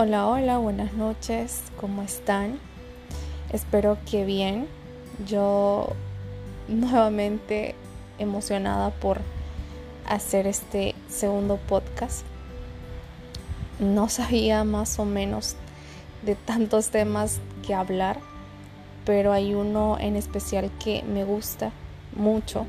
Hola, hola, buenas noches, ¿cómo están? Espero que bien. Yo nuevamente emocionada por hacer este segundo podcast. No sabía más o menos de tantos temas que hablar, pero hay uno en especial que me gusta mucho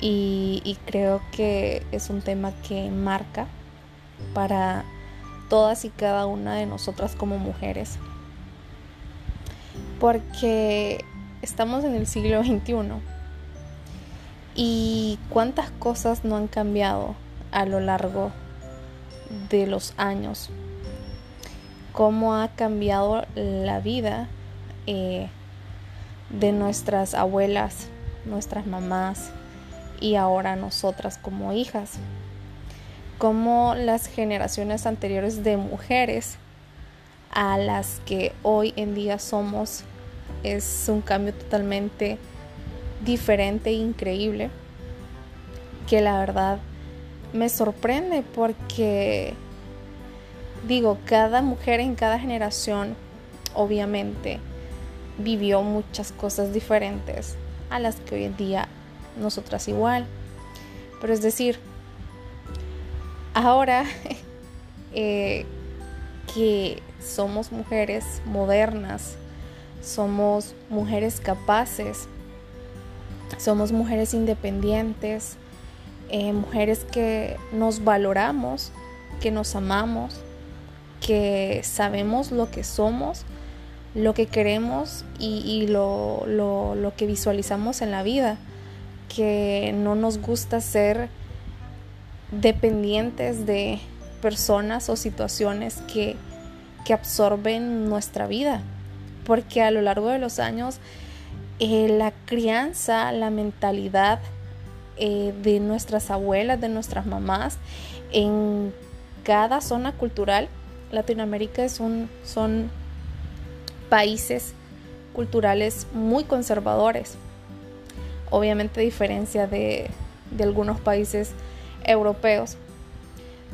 y, y creo que es un tema que marca para todas y cada una de nosotras como mujeres. Porque estamos en el siglo XXI y cuántas cosas no han cambiado a lo largo de los años. Cómo ha cambiado la vida eh, de nuestras abuelas, nuestras mamás y ahora nosotras como hijas como las generaciones anteriores de mujeres a las que hoy en día somos es un cambio totalmente diferente e increíble que la verdad me sorprende porque digo, cada mujer en cada generación obviamente vivió muchas cosas diferentes a las que hoy en día nosotras igual. Pero es decir, Ahora eh, que somos mujeres modernas, somos mujeres capaces, somos mujeres independientes, eh, mujeres que nos valoramos, que nos amamos, que sabemos lo que somos, lo que queremos y, lo, lo que visualizamos en la vida, que no nos gusta ser dependientes de personas o situaciones que, absorben nuestra vida. Porque a lo largo de los años eh, la crianza, la mentalidad eh, de nuestras abuelas, de nuestras mamás, en cada zona cultural, Latinoamérica es un, son países culturales muy conservadores. Obviamente a diferencia de, de algunos países europeos,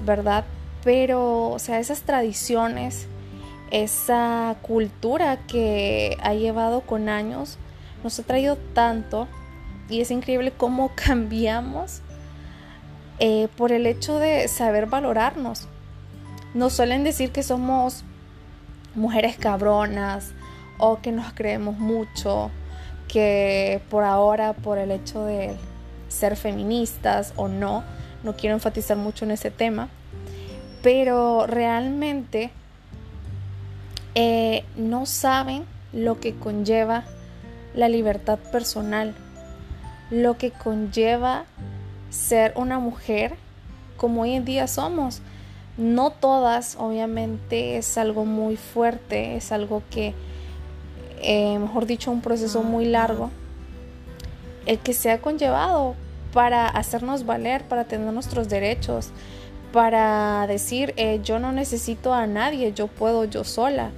¿verdad? Pero, o sea, esas tradiciones, esa cultura que ha llevado con años, nos ha traído tanto y es increíble cómo cambiamos eh, por el hecho de saber valorarnos. Nos suelen decir que somos mujeres cabronas o que nos creemos mucho, que por ahora, por el hecho de ser feministas o no, no quiero enfatizar mucho en ese tema, pero realmente eh, no saben lo que conlleva la libertad personal, lo que conlleva ser una mujer como hoy en día somos. No todas, obviamente, es algo muy fuerte, es algo que, eh, mejor dicho, un proceso muy largo, el que se ha conllevado, para hacernos valer, para tener nuestros derechos, para decir eh, yo no necesito a nadie, yo puedo yo sola.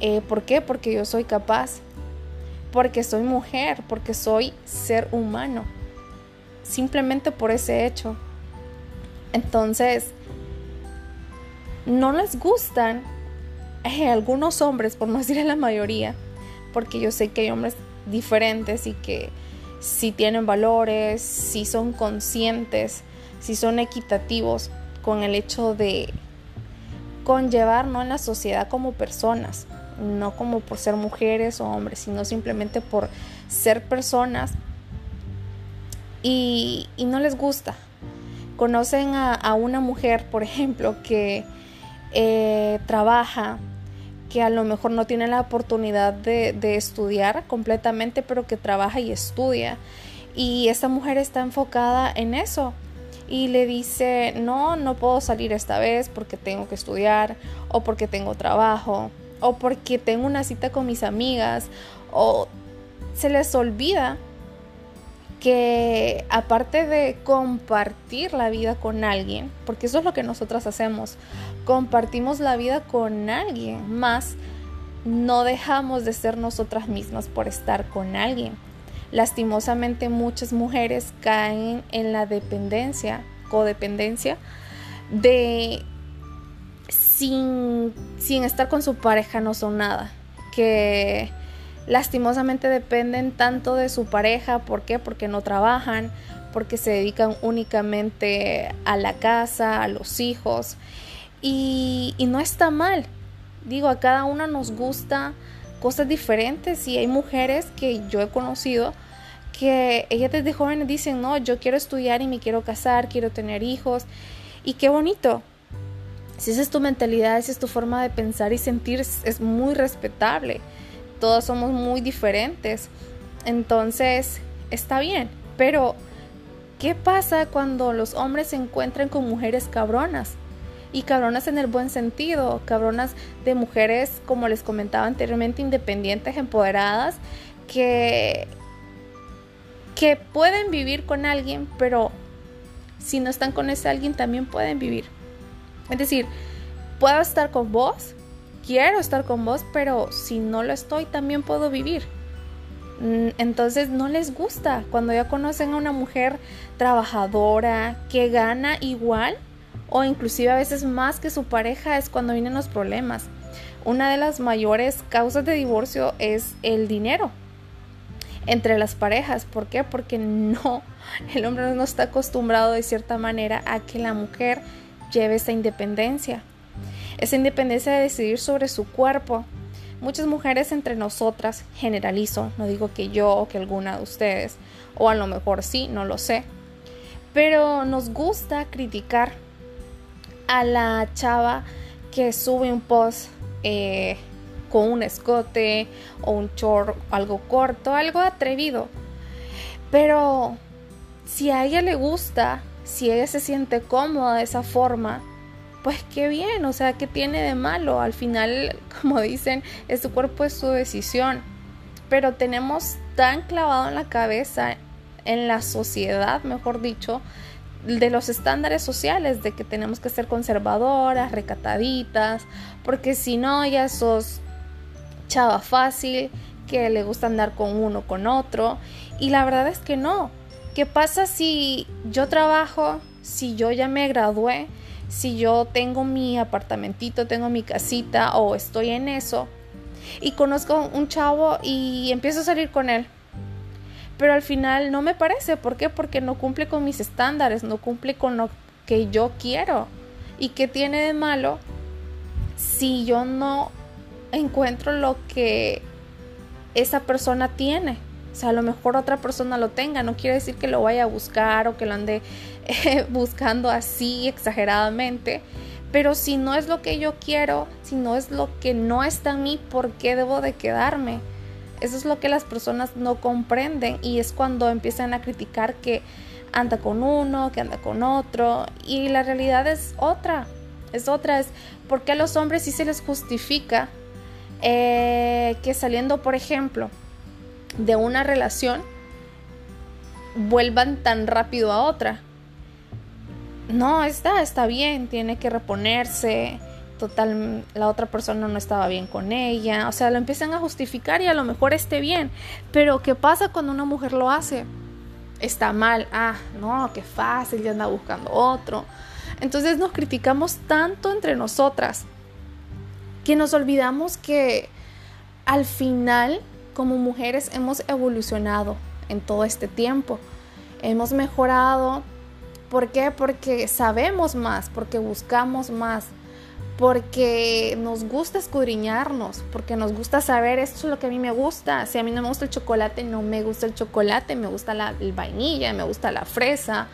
Eh, ¿Por qué? Porque yo soy capaz, porque soy mujer, porque soy ser humano. Simplemente por ese hecho. Entonces, no les gustan eh, algunos hombres, por no decir la mayoría, porque yo sé que hay hombres diferentes y que si tienen valores, si son conscientes, si son equitativos con el hecho de conllevarnos en la sociedad como personas, no como por ser mujeres o hombres, sino simplemente por ser personas y, no les gusta. Conocen a, una mujer, por ejemplo, que eh, trabaja, que a lo mejor no tiene la oportunidad de, estudiar completamente, pero que trabaja y estudia. Y esta mujer está enfocada en eso. Y le dice, no, no puedo salir esta vez porque tengo que estudiar, o porque tengo trabajo, o porque tengo una cita con mis amigas, o se les olvida que aparte de compartir la vida con alguien, porque eso es lo que nosotras hacemos, compartimos la vida con alguien más, no dejamos de ser nosotras mismas por estar con alguien. Lastimosamente muchas mujeres caen en la dependencia, codependencia de sin, sin estar con su pareja no son nada. Que lastimosamente dependen tanto de su pareja. ¿Por qué? Porque no trabajan, porque se dedican únicamente a la casa, a los hijos. Y, no está mal. Digo, a cada una nos gusta cosas diferentes y hay mujeres que yo he conocido que ellas desde jóvenes dicen, no, yo quiero estudiar y me quiero casar, quiero tener hijos. Y qué bonito. Si esa es tu mentalidad, esa es tu forma de pensar y sentir, es muy respetable. Todos somos muy diferentes. Entonces, está bien. Pero, ¿qué pasa cuando los hombres se encuentran con mujeres cabronas? Y cabronas en el buen sentido, cabronas de mujeres, como les comentaba anteriormente, independientes, empoderadas, que que pueden vivir con alguien, pero si no están con ese alguien también pueden vivir. Es decir, puedo estar con vos, quiero estar con vos, pero si no lo estoy también puedo vivir. Mm, entonces no les gusta cuando ya conocen a una mujer trabajadora que gana igual o inclusive a veces más que su pareja es cuando vienen los problemas. Una de las mayores causas de divorcio es el dinero entre las parejas. ¿Por qué? Porque no, el hombre no está acostumbrado de cierta manera a que la mujer lleve esa independencia. Esa independencia de decidir sobre su cuerpo. Muchas mujeres entre nosotras, generalizo, no digo que yo o que alguna de ustedes, o a lo mejor sí, no lo sé, pero nos gusta criticar a la chava que sube un post eh, con un escote o un short algo corto, algo atrevido. Pero si a ella le gusta, si ella se siente cómoda de esa forma, pues qué bien, o sea, ¿qué tiene de malo? Al final, como dicen, es su cuerpo, es su decisión. Pero tenemos tan clavado en la cabeza, en la sociedad, mejor dicho, de los estándares sociales, de que tenemos que ser conservadoras, recataditas, porque si no, ya sos chava fácil, que le gusta andar con uno, con otro. Y la verdad es que no. ¿Qué pasa si yo trabajo, si yo ya me gradué, si yo tengo mi apartamentito, tengo mi casita o estoy en eso y conozco un chavo y empiezo a salir con él? Pero al final no me parece. ¿Por qué? Porque no cumple con mis estándares, no cumple con lo que yo quiero. ¿Y qué tiene de malo si yo no encuentro lo que esa persona tiene. O sea, a lo mejor otra persona lo tenga, no quiere decir que lo vaya a buscar o que lo ande buscando así exageradamente, pero si no es lo que yo quiero, si no es lo que no está en mí, ¿por qué debo de quedarme? Eso es lo que las personas no comprenden y es cuando empiezan a criticar que anda con uno, que anda con otro y la realidad es otra, es otra, es porque a los hombres sí se les justifica eh, que saliendo, por ejemplo, de una relación, vuelvan tan rápido a otra. No, está, está bien, tiene que reponerse. Total, la otra persona no estaba bien con ella. O sea, lo empiezan a justificar y a lo mejor esté bien. Pero, ¿qué pasa cuando una mujer lo hace? Está mal. Ah, no, qué fácil, ya anda buscando otro. Entonces nos criticamos tanto entre nosotras que nos olvidamos que al final como mujeres hemos evolucionado en todo este tiempo. Hemos mejorado. ¿Por qué? Porque sabemos más, porque buscamos más, porque nos gusta escudriñarnos, porque nos gusta saber esto es lo que a mí me gusta. Si a mí no me gusta el chocolate, no me gusta el chocolate, me gusta la el vainilla, me gusta la fresa,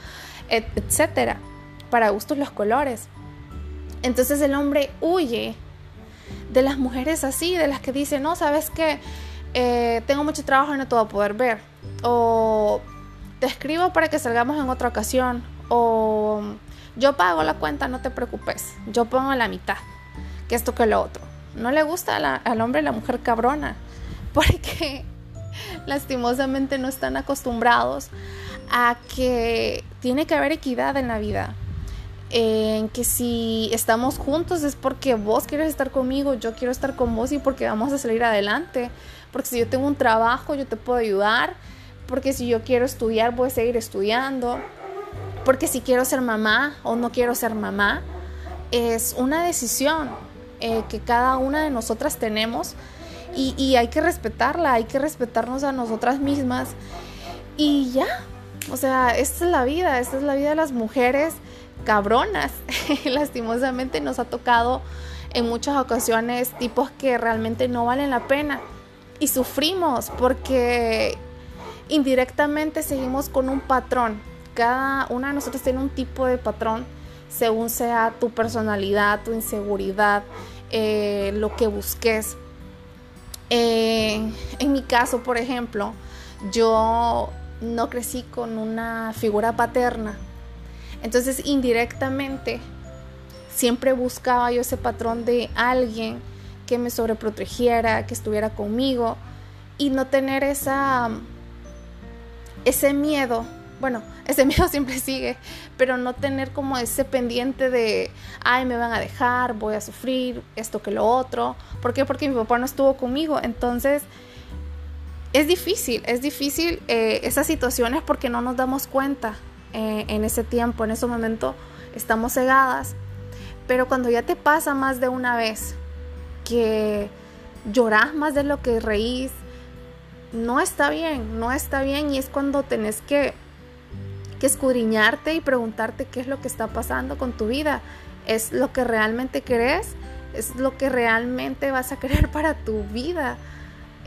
etcétera. Para gustos los colores. Entonces el hombre huye de las mujeres así, de las que dicen, no, sabes que eh, tengo mucho trabajo y no te voy a poder ver. O te escribo para que salgamos en otra ocasión. O yo pago la cuenta, no te preocupes. Yo pongo la mitad. Que esto que lo otro. No le gusta al hombre la mujer cabrona. Porque lastimosamente no están acostumbrados a que tiene que haber equidad en la vida en que si estamos juntos es porque vos quieres estar conmigo, yo quiero estar con vos y porque vamos a salir adelante. Porque si yo tengo un trabajo, yo te puedo ayudar. Porque si yo quiero estudiar, voy a seguir estudiando. Porque si quiero ser mamá o no quiero ser mamá, es una decisión eh, que cada una de nosotras tenemos y, y hay que respetarla, hay que respetarnos a nosotras mismas y ya, o sea, esta es la vida, esta es la vida de las mujeres cabronas. Lastimosamente nos ha tocado en muchas ocasiones tipos que realmente no valen la pena y sufrimos porque indirectamente seguimos con un patrón. Cada una de nosotros tiene un tipo de patrón según sea tu personalidad, tu inseguridad, eh, lo que busques. Eh, en mi caso, por ejemplo, yo no crecí con una figura paterna. Entonces, indirectamente, siempre buscaba yo ese patrón de alguien que me sobreprotegiera, que estuviera conmigo y no tener esa ese miedo. Bueno, ese miedo siempre sigue, pero no tener como ese pendiente de, ay, me van a dejar, voy a sufrir, esto que lo otro. ¿Por qué? Porque mi papá no estuvo conmigo. Entonces, es difícil, es difícil eh, esas situaciones porque no nos damos cuenta eh, en ese tiempo, en ese momento estamos cegadas. Pero cuando ya te pasa más de una vez que lloras más de lo que reís, no está bien, no está bien y es cuando tenés que, que escudriñarte y preguntarte qué es lo que está pasando con tu vida. ¿Es lo que realmente querés? ¿Es lo que realmente vas a querer para tu vida?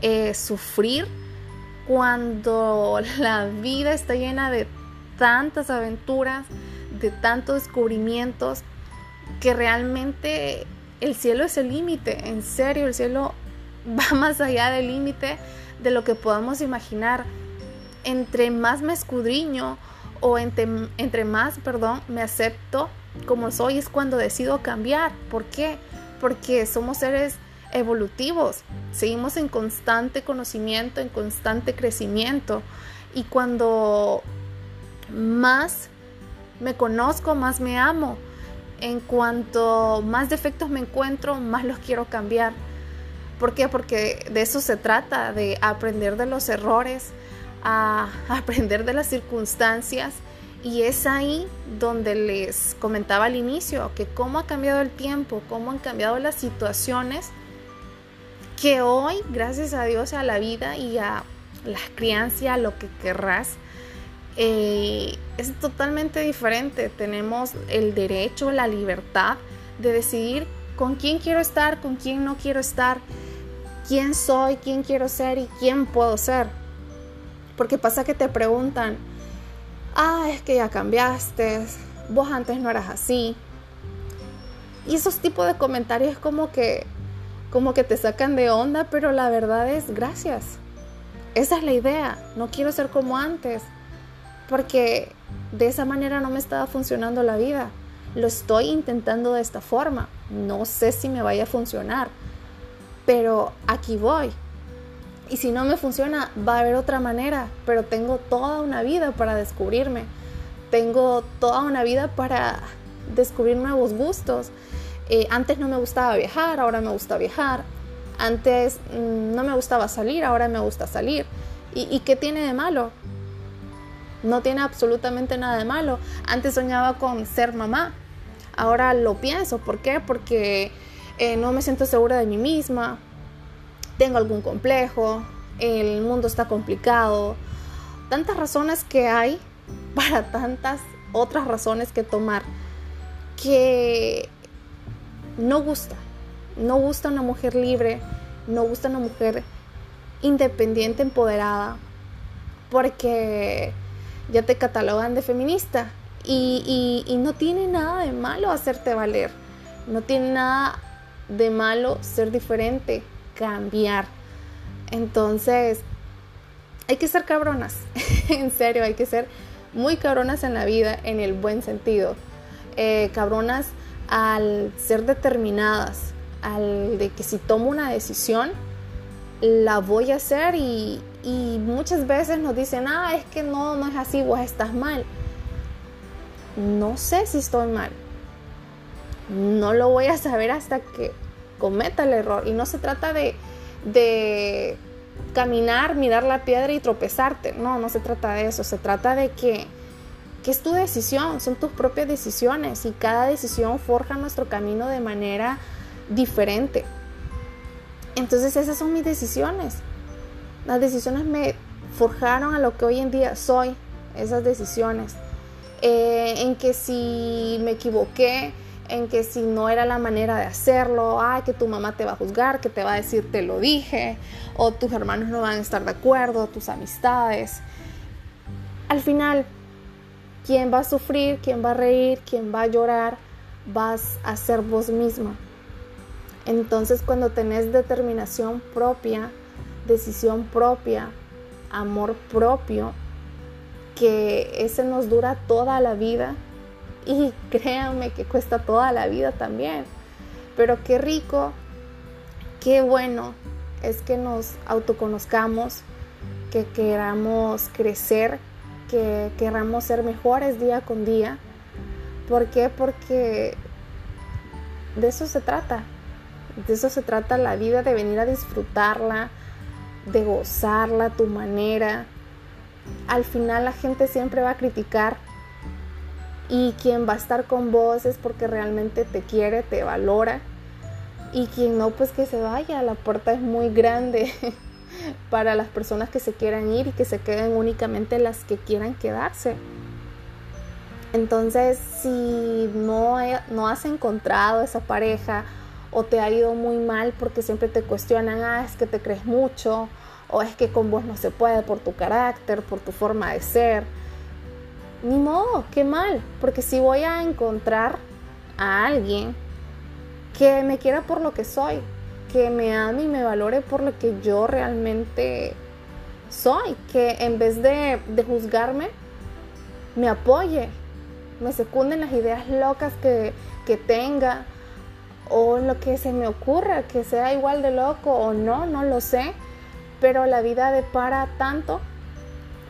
Eh, sufrir cuando la vida está llena de tantas aventuras, de tantos descubrimientos, que realmente el cielo es el límite, en serio, el cielo va más allá del límite de lo que podamos imaginar. Entre más me escudriño o entre, entre más, perdón, me acepto como soy es cuando decido cambiar. ¿Por qué? Porque somos seres evolutivos, seguimos en constante conocimiento, en constante crecimiento y cuando más me conozco, más me amo. En cuanto más defectos me encuentro, más los quiero cambiar. ¿Por qué? Porque de eso se trata, de aprender de los errores, a aprender de las circunstancias. Y es ahí donde les comentaba al inicio, que cómo ha cambiado el tiempo, cómo han cambiado las situaciones que hoy, gracias a Dios, a la vida y a la crianza, lo que querrás, eh, es totalmente diferente. Tenemos el derecho, la libertad de decidir con quién quiero estar, con quién no quiero estar, quién soy, quién quiero ser y quién puedo ser. Porque pasa que te preguntan, ah, es que ya cambiaste, vos antes no eras así. Y esos tipos de comentarios como que como que te sacan de onda, pero la verdad es gracias. Esa es la idea. No quiero ser como antes, porque de esa manera no me estaba funcionando la vida. Lo estoy intentando de esta forma. No sé si me vaya a funcionar, pero aquí voy. Y si no me funciona, va a haber otra manera, pero tengo toda una vida para descubrirme. Tengo toda una vida para descubrir nuevos gustos. Eh, antes no me gustaba viajar, ahora me gusta viajar. Antes mm, no me gustaba salir, ahora me gusta salir. ¿Y, qué tiene de malo? No tiene absolutamente nada de malo. Antes soñaba con ser mamá. Ahora lo pienso. ¿Por qué? Porque eh, no me siento segura de mí misma. Tengo algún complejo. El mundo está complicado. Tantas razones que hay para tantas otras razones que tomar. Que no gusta. No gusta una mujer libre, no gusta una mujer independiente, empoderada, porque ya te catalogan de feminista. Y, no tiene nada de malo hacerte valer. No tiene nada de malo ser diferente, cambiar. Entonces, hay que ser cabronas. en serio, hay que ser muy cabronas en la vida, en el buen sentido. Eh, cabronas al ser determinadas, al de que si tomo una decisión, la voy a hacer y, muchas veces nos dicen, ah, es que no, no es así, vos estás mal. No sé si estoy mal. No lo voy a saber hasta que cometa el error. Y no se trata de, de caminar, mirar la piedra y tropezarte. No, no se trata de eso. Se trata de que que es tu decisión, son tus propias decisiones y cada decisión forja nuestro camino de manera diferente. Entonces esas son mis decisiones. Las decisiones me forjaron a lo que hoy en día soy, esas decisiones. Eh, en que si me equivoqué, en que si no era la manera de hacerlo, ay, que tu mamá te va a juzgar, que te va a decir te lo dije, o tus hermanos no van a estar de acuerdo, tus amistades. Al final, ¿quién va a sufrir? ¿Quién va a reír? ¿Quién va a llorar? Vas a ser vos misma. Entonces cuando tenés determinación propia, decisión propia, amor propio, que ese nos dura toda la vida y créanme que cuesta toda la vida también. Pero qué rico, qué bueno es que nos autoconozcamos, que queramos crecer, que queramos ser mejores día con día. ¿Por qué? Porque de eso se trata. De eso se trata la vida, de venir a disfrutarla, de gozarla a tu manera. Al final la gente siempre va a criticar y quien va a estar con vos es porque realmente te quiere, te valora. Y quien no, pues que se vaya. La puerta es muy grande para las personas que se quieran ir y que se queden únicamente las que quieran quedarse. Entonces, si no, no has encontrado esa pareja o te ha ido muy mal porque siempre te cuestionan, ah, es que te crees mucho, o es que con vos no se puede por tu carácter, por tu forma de ser. Ni modo, qué mal, porque si voy a encontrar a alguien que me quiera por lo que soy, que me ame y me valore por lo que yo realmente soy, que en vez de, juzgarme, me apoye, me secunden las ideas locas que tenga, o lo que se me ocurra, que sea igual de loco o no, no lo sé, pero la vida depara tanto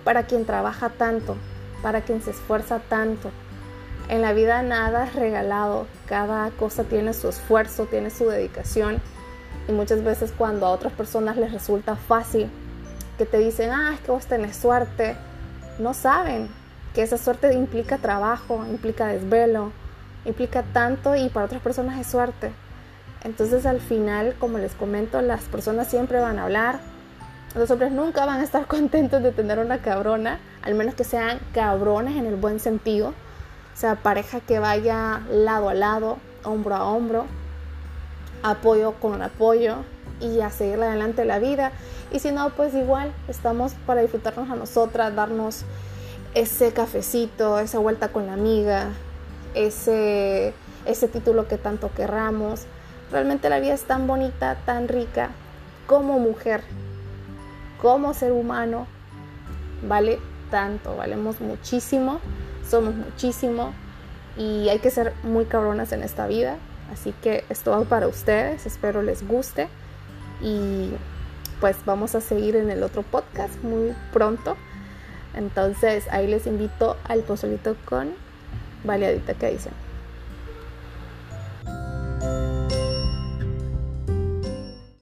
para quien trabaja tanto, para quien se esfuerza tanto. En la vida nada es regalado, cada cosa tiene su esfuerzo, tiene su dedicación y muchas veces cuando a otras personas les resulta fácil, que te dicen, ah, es que vos tenés suerte, no saben que esa suerte implica trabajo, implica desvelo, implica tanto y para otras personas es suerte. Entonces al final, como les comento, las personas siempre van a hablar. Los hombres nunca van a estar contentos de tener una cabrona, al menos que sean cabrones en el buen sentido. O sea, pareja que vaya lado a lado, hombro a hombro, apoyo con apoyo y a seguir adelante la vida. Y si no, pues igual estamos para disfrutarnos a nosotras, darnos ese cafecito, esa vuelta con la amiga, ese, ese título que tanto querramos. Realmente la vida es tan bonita, tan rica como mujer, como ser humano. Vale tanto, valemos muchísimo, somos muchísimo y hay que ser muy cabronas en esta vida. Así que esto va para ustedes, espero les guste y pues vamos a seguir en el otro podcast muy pronto. Entonces ahí les invito al pozolito con baleadita que dicen.